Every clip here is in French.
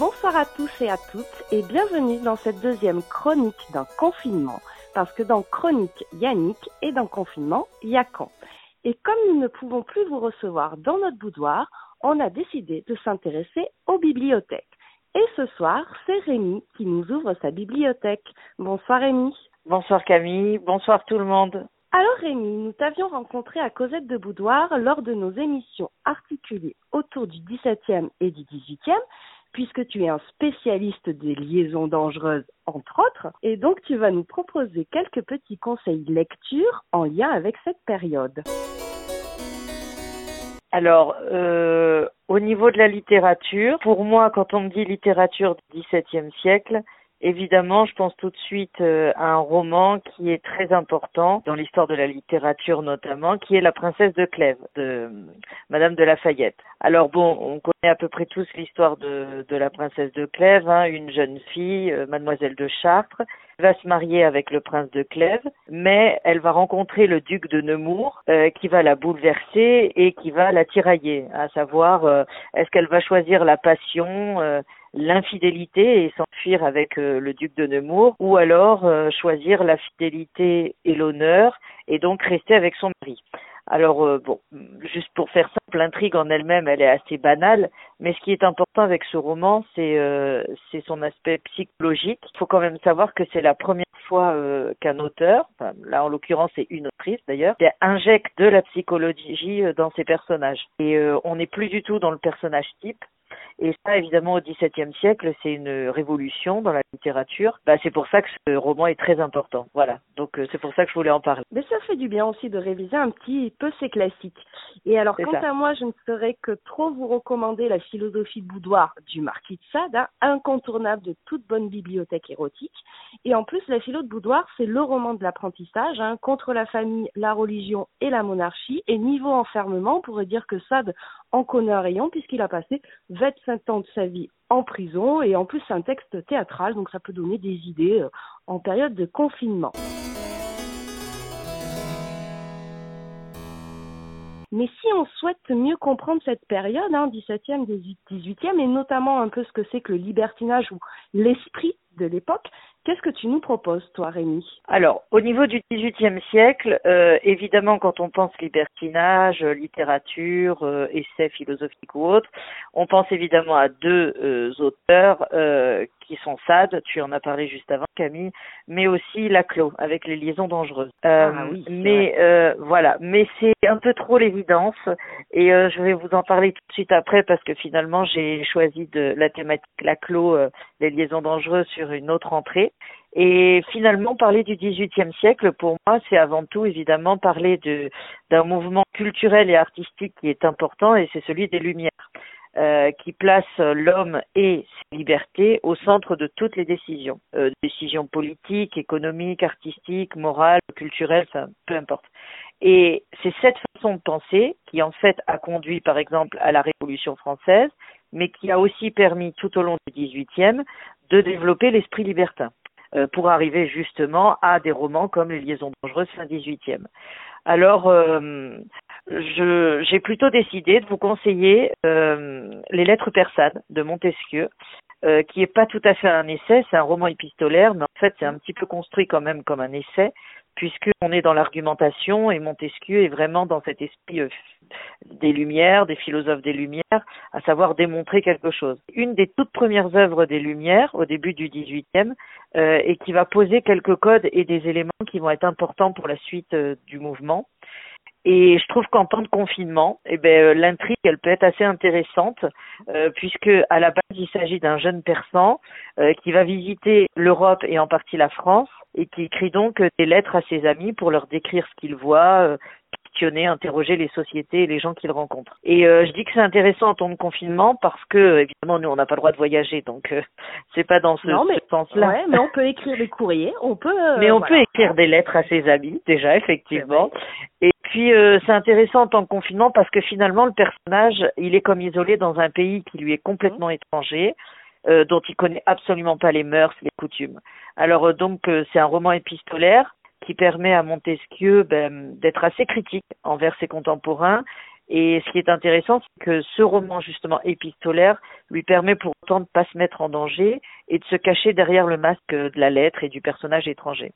Bonsoir à tous et à toutes et bienvenue dans cette deuxième chronique d'un confinement. Parce que dans chronique, Yannick et dans confinement, Yacan. Et comme nous ne pouvons plus vous recevoir dans notre boudoir, on a décidé de s'intéresser aux bibliothèques. Et ce soir, c'est Rémi qui nous ouvre sa bibliothèque. Bonsoir Rémi. Bonsoir Camille, bonsoir tout le monde. Alors Rémi, nous t'avions rencontré à Cosette de Boudoir lors de nos émissions articulées autour du 17e et du 18e puisque tu es un spécialiste des liaisons dangereuses, entre autres, et donc tu vas nous proposer quelques petits conseils de lecture en lien avec cette période. Alors, euh, au niveau de la littérature, pour moi, quand on me dit littérature du XVIIe siècle, Évidemment, je pense tout de suite euh, à un roman qui est très important dans l'histoire de la littérature notamment, qui est La princesse de Clèves de euh, Madame de Lafayette. Alors bon, on connaît à peu près tous l'histoire de, de la princesse de Clèves, hein, une jeune fille, euh, Mademoiselle de Chartres, va se marier avec le prince de Clèves, mais elle va rencontrer le duc de Nemours qui va la bouleverser et qui va la tirailler, à savoir est-ce qu'elle va choisir la passion l'infidélité et s'enfuir avec euh, le duc de Nemours, ou alors euh, choisir la fidélité et l'honneur et donc rester avec son mari. Alors euh, bon, juste pour faire simple, l'intrigue en elle-même, elle est assez banale, mais ce qui est important avec ce roman, c'est c'est son aspect psychologique. Il faut quand même savoir que c'est la première fois qu'un auteur, là en l'occurrence c'est une autrice d'ailleurs, injecte de la psychologie dans ses personnages. Et on n'est plus du tout dans le personnage type, et ça, évidemment, au XVIIe siècle, c'est une révolution dans la littérature. Bah, c'est pour ça que ce roman est très important. Voilà. Donc, euh, c'est pour ça que je voulais en parler. Mais ça fait du bien aussi de réviser un petit peu ces classiques. Et alors, quant à moi, je ne saurais que trop vous recommander la philosophie de boudoir du Marquis de Sade, hein, incontournable de toute bonne bibliothèque érotique. Et en plus, la philo de boudoir, c'est le roman de l'apprentissage, hein, contre la famille, la religion et la monarchie. Et niveau enfermement, on pourrait dire que Sade en connaît un rayon puisqu'il a passé 25 ans de sa vie en prison et en plus c'est un texte théâtral donc ça peut donner des idées euh, en période de confinement. Mais si on souhaite mieux comprendre cette période, hein, 17e, 18e, et notamment un peu ce que c'est que le libertinage ou l'esprit de l'époque, Qu'est-ce que tu nous proposes, toi, Rémi? Alors, au niveau du XVIIIe siècle, euh, évidemment, quand on pense libertinage, littérature, euh, essais philosophiques ou autres, on pense évidemment à deux euh, auteurs qui sont Sade, tu en as parlé juste avant, Camille, mais aussi Laclos, avec les liaisons dangereuses. ah, oui, mais voilà, mais c'est un peu trop l'évidence, et je vais vous en parler tout de suite après parce que finalement, j'ai choisi de la thématique Laclos, les liaisons dangereuses sur une autre entrée. Et finalement, parler du XVIIIe siècle, pour moi, c'est avant tout évidemment parler d'un mouvement culturel et artistique qui est important, et c'est celui des Lumières, euh, qui place l'homme et ses libertés au centre de toutes les décisions, euh, décisions politiques, économiques, artistiques, morales, culturelles, peu importe. Et c'est cette façon de penser qui, en fait, a conduit, par exemple, à la Révolution française, mais qui a aussi permis, tout au long du XVIIIe, de développer l'esprit libertin. Euh, pour arriver justement à des romans comme Les Liaisons dangereuses fin 18e. Alors, euh, j'ai plutôt décidé de vous conseiller euh, Les Lettres persanes de Montesquieu, qui est pas tout à fait un essai, c'est un roman épistolaire, mais en fait c'est un petit peu construit quand même comme un essai, puisqu'on est dans l'argumentation et Montesquieu est vraiment dans cet esprit des Lumières, des philosophes des Lumières, à savoir démontrer quelque chose. Une des toutes premières œuvres des Lumières, au début du XVIIIe, euh, et qui va poser quelques codes et des éléments qui vont être importants pour la suite euh, du mouvement. Et je trouve qu'en temps de confinement, eh ben, euh, l'intrigue, elle peut être assez intéressante, puisque à la base, il s'agit d'un jeune persan qui va visiter l'Europe et en partie la France, et qui écrit donc des lettres à ses amis pour leur décrire ce qu'il voit, questionner, interroger les sociétés et les gens qu'il rencontre. Et euh, je dis que c'est intéressant en temps de confinement parce que évidemment nous on n'a pas le droit de voyager donc euh, c'est pas dans ce, sens-là. Ouais, mais on peut écrire des courriers, on peut. Euh, mais on peut écrire des lettres à ses amis déjà effectivement. Et puis c'est intéressant en temps de confinement parce que finalement le personnage il est comme isolé dans un pays qui lui est complètement étranger. dont il connaît absolument pas les mœurs, les coutumes. Alors donc c'est un roman épistolaire qui permet à Montesquieu ben, d'être assez critique envers ses contemporains Et ce qui est intéressant, c'est que ce roman justement épistolaire lui permet pour autant de ne pas se mettre en danger et de se cacher derrière le masque de la lettre et du personnage étranger.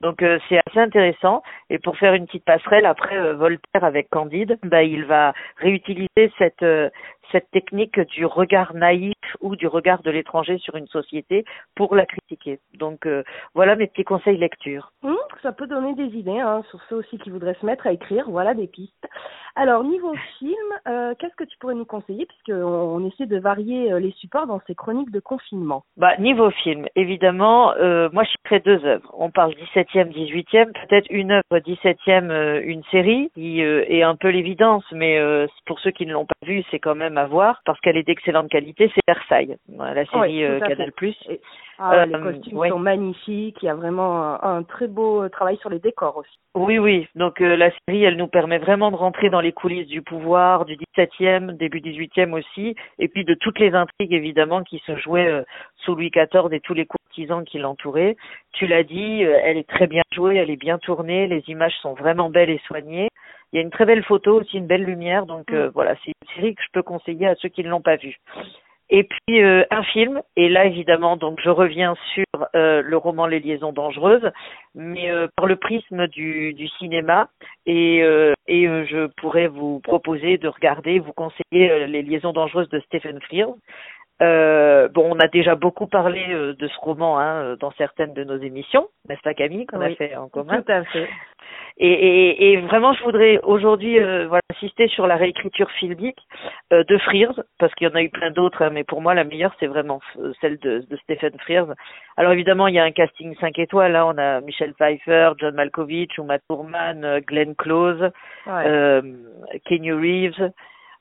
Donc euh, c'est assez intéressant. Et pour faire une petite passerelle, après euh, Voltaire avec Candide, bah, il va réutiliser cette euh, cette technique du regard naïf ou du regard de l'étranger sur une société pour la critiquer. Donc voilà mes petits conseils lecture. Mmh, ça peut donner des idées hein, sur ceux aussi qui voudraient se mettre à écrire. Voilà des pistes. Alors niveau film, qu'est-ce que tu pourrais nous conseiller puisqu'on on essaie de varier les supports dans ces chroniques de confinement? Bah niveau film, évidemment, moi je ferai deux œuvres. On parle 17 17e, 18e, peut-être une œuvre 17e, euh, une série, qui euh, est un peu l'évidence, mais euh, pour ceux qui ne l'ont pas vue, c'est quand même à voir, parce qu'elle est d'excellente qualité, c'est Versailles, la série Canal+. Ah, les costumes sont magnifiques, il y a vraiment un, très beau travail sur les décors aussi. Oui, oui, donc la série, elle nous permet vraiment de rentrer dans les coulisses du pouvoir, du 17e, début 18e aussi, et puis de toutes les intrigues évidemment qui se jouaient sous Louis XIV et tous les courtisans qui l'entouraient. Tu l'as dit, elle est très bien jouée, elle est bien tournée, les images sont vraiment belles et soignées. Il y a une très belle photo aussi, une belle lumière, donc euh, mm. voilà, c'est une série que je peux conseiller à ceux qui ne l'ont pas vue. Et puis euh, un film, et là évidemment, donc je reviens sur euh, le roman Les liaisons dangereuses, mais par le prisme du, du cinéma, et, et je pourrais vous proposer de regarder, vous conseiller Les liaisons dangereuses de Stephen Frears. Euh, bon, on a déjà beaucoup parlé euh, de ce roman hein, dans certaines de nos émissions, n'est-ce pas Camille, qu'on a fait en commun Tout à fait. Et, et, et vraiment, je voudrais aujourd'hui euh, voilà, insister sur la réécriture filmique euh, de Frears, parce qu'il y en a eu plein d'autres, hein, mais pour moi, la meilleure, c'est vraiment celle de, de, Stephen Frears. Alors évidemment, il y a un casting 5 étoiles. Là, on a Michel Pfeiffer, John Malkovich, Uma Thurman, Glenn Close, ouais. Kenny Reeves.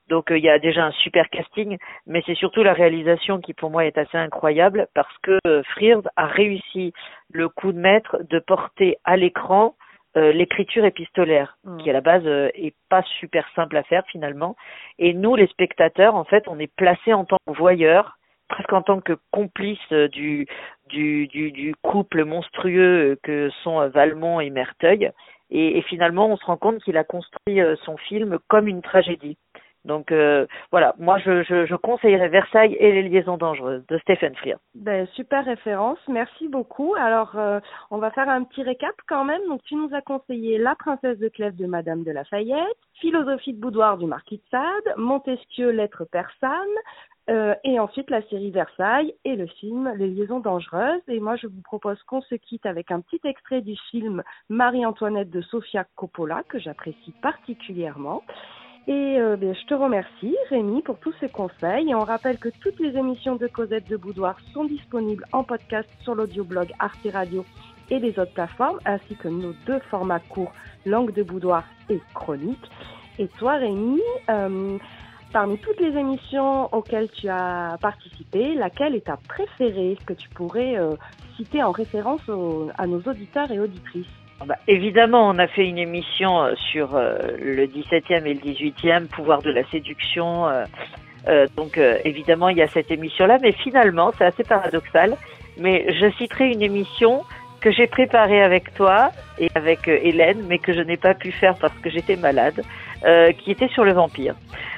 Donc euh, il y a déjà un super casting, mais c'est surtout la réalisation qui pour moi est assez incroyable parce que euh, Frears a réussi le coup de maître de porter à l'écran euh, l'écriture épistolaire, mm. qui à la base est pas super simple à faire finalement. Et nous, les spectateurs, en fait, on est placés en tant que voyeurs, presque en tant que complices du, du, du, du couple monstrueux que sont Valmont et Merteuil. Et, et finalement, on se rend compte qu'il a construit son film comme une tragédie. Donc euh, voilà, moi je, conseillerais Versailles et les liaisons dangereuses de Stephen Frears. Ben, super référence, merci beaucoup. Alors euh, on va faire un petit récap quand même. Donc tu nous as conseillé La princesse de Clèves de Madame de Lafayette, Philosophie de boudoir du Marquis de Sade, Montesquieu, Lettres persanes, euh, et ensuite la série Versailles et le film Les liaisons dangereuses. Et moi, je vous propose qu'on se quitte avec un petit extrait du film Marie-Antoinette de Sofia Coppola, que j'apprécie particulièrement. Et euh, ben, je te remercie, Rémi, pour tous ces conseils. Et on rappelle que toutes les émissions de Cosette de Boudoir sont disponibles en podcast sur l'audioblog Arte Radio et les autres plateformes, ainsi que nos deux formats courts, Langue de Boudoir et Chronique. Et toi, Rémi, euh, parmi toutes les émissions auxquelles tu as participé, laquelle est ta préférée que tu pourrais euh, citer en référence à nos auditeurs et auditrices? Bah, évidemment, on a fait une émission euh, sur euh, le 17e et le 18e, pouvoir de la séduction. Euh, donc évidemment, il y a cette émission-là, mais finalement, c'est assez paradoxal. Mais je citerai une émission que j'ai préparée avec toi et avec Hélène, mais que je n'ai pas pu faire parce que j'étais malade, qui était sur le vampire.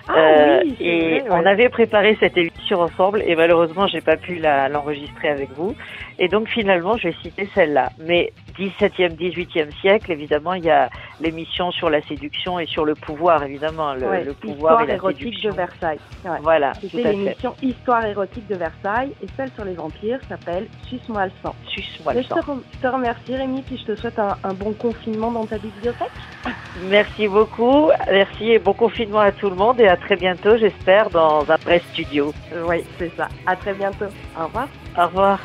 Ah, oui, et on avait préparé cette émission ensemble et malheureusement j'ai pas pu l'enregistrer avec vous. Et donc finalement je vais citer celle-là. Mais 17e, 18e siècle, évidemment, il y a l'émission sur la séduction et sur le pouvoir, évidemment, le, le pouvoir et la érotique de Versailles. Voilà. C'était l'émission Histoire érotique de Versailles et celle sur les vampires s'appelle Suce-moi le sang. Suce-moi le sang. Je te, remercie Rémi, puis je te souhaite un, un bon confinement dans ta bibliothèque. Merci beaucoup, merci et bon confinement à tout le monde et à très bientôt, j'espère, dans un vrai studio. Oui, c'est ça. À très bientôt. Au revoir. Au revoir.